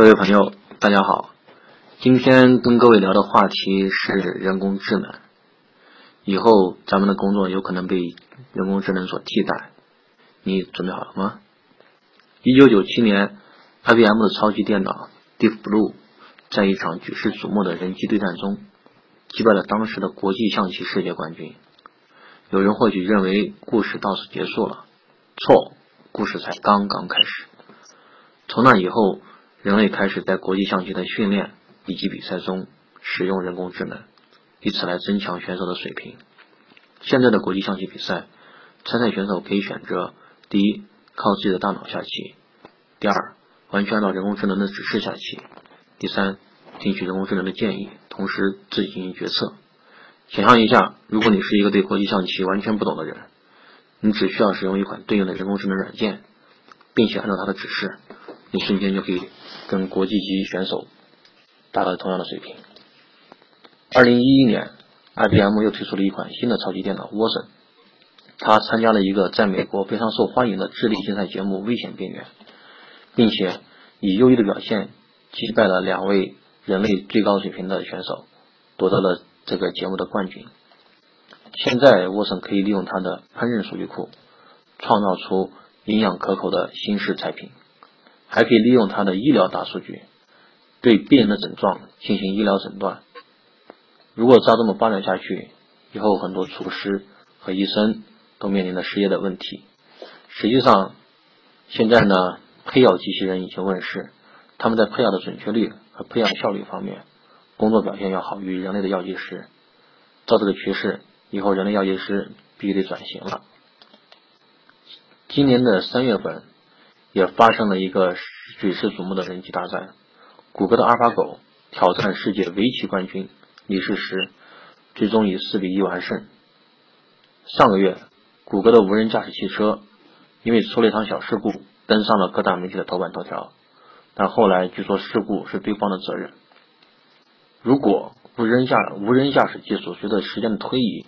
各位朋友，大家好。今天跟各位聊的话题是人工智能。以后咱们的工作有可能被人工智能所替代，你准备好了吗？一九九七年，IBM 的超级电脑 Deep Blue 在一场举世瞩目的人机对战中，击败了当时的国际象棋世界冠军。有人或许认为故事到此结束了，错，故事才刚刚开始。从那以后，人类开始在国际象棋的训练以及比赛中使用人工智能，以此来增强选手的水平。现在的国际象棋比赛，参赛选手可以选择：第一，靠自己的大脑下棋；第二，完全按照人工智能的指示下棋；第三，听取人工智能的建议，同时自己进行决策。想象一下，如果你是一个对国际象棋完全不懂的人，你只需要使用一款对应的人工智能软件，并且按照它的指示，你瞬间就可以跟国际级选手达到同样的水平。二零一一年，IBM 又推出了一款新的超级电脑 Watson，他参加了一个在美国非常受欢迎的智力竞赛节目《危险边缘》，并且以优异的表现击败了两位人类最高水平的选手，夺得了。这个节目的冠军。现在，沃森可以利用他的烹饪数据库，创造出营养可口的新式菜品，还可以利用它的医疗大数据，对病人的症状进行医疗诊断。如果照这么发展下去，以后很多厨师和医生都面临着失业的问题。实际上，现在呢，配药机器人已经问世，他们在配药的准确率和配药效率方面。工作表现要好于人类的药剂师，照这个趋势，以后人类药剂师必须得转型了。今年的三月份，也发生了一个举世瞩目的人机大战，谷歌的阿尔法狗挑战世界围棋冠军李世石，最终以四比一完胜。上个月，谷歌的无人驾驶汽车因为出了一场小事故，登上了各大媒体的头版头条，但后来据说事故是对方的责任。如果无人驾无人驾驶技术随着时间的推移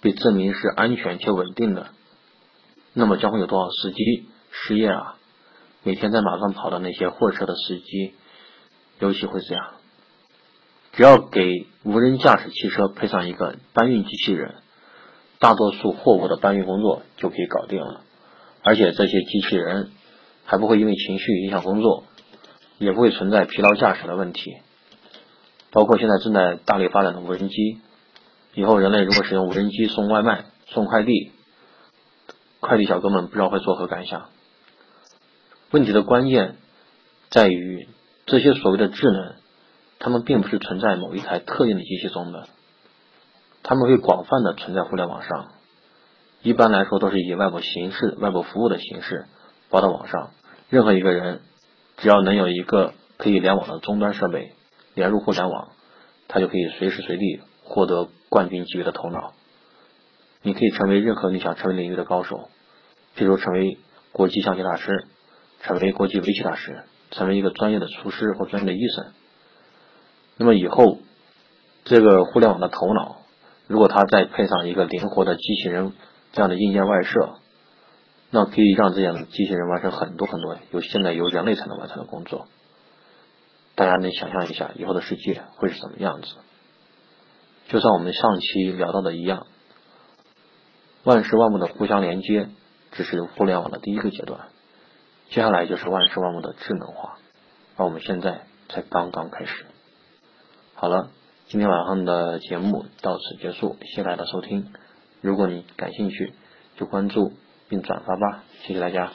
被证明是安全且稳定的，那么将会有多少司机失业啊？每天在马上跑的那些货车的司机，尤其会这样。只要给无人驾驶汽车配上一个搬运机器人，大多数货物的搬运工作就可以搞定了。而且这些机器人还不会因为情绪影响工作，也不会存在疲劳驾驶的问题。包括现在正在大力发展的无人机，以后人类如果使用无人机送外卖、送快递，快递小哥们不知道会作何感想。问题的关键在于，这些所谓的智能，它们并不是存在某一台特定的机器中的，它们会广泛的存在互联网上。一般来说，都是以外部形式、外部服务的形式发到网上。任何一个人，只要能有一个可以联网的终端设备。连入互联网，他就可以随时随地获得冠军级别的头脑。你可以成为任何你想成为领域的高手，譬如成为国际象棋大师，成为国际围棋大师，成为一个专业的厨师或专业的医生。那么以后，这个互联网的头脑，如果它再配上一个灵活的机器人这样的硬件外设，那可以让这样的机器人完成很多很多由现在由人类才能完成的工作。大家能想象一下以后的世界会是什么样子？就像我们上期聊到的一样，万事万物的互相连接只是互联网的第一个阶段，接下来就是万事万物的智能化，而我们现在才刚刚开始。好了，今天晚上的节目到此结束，谢谢大家的收听。如果你感兴趣，就关注并转发吧，谢谢大家。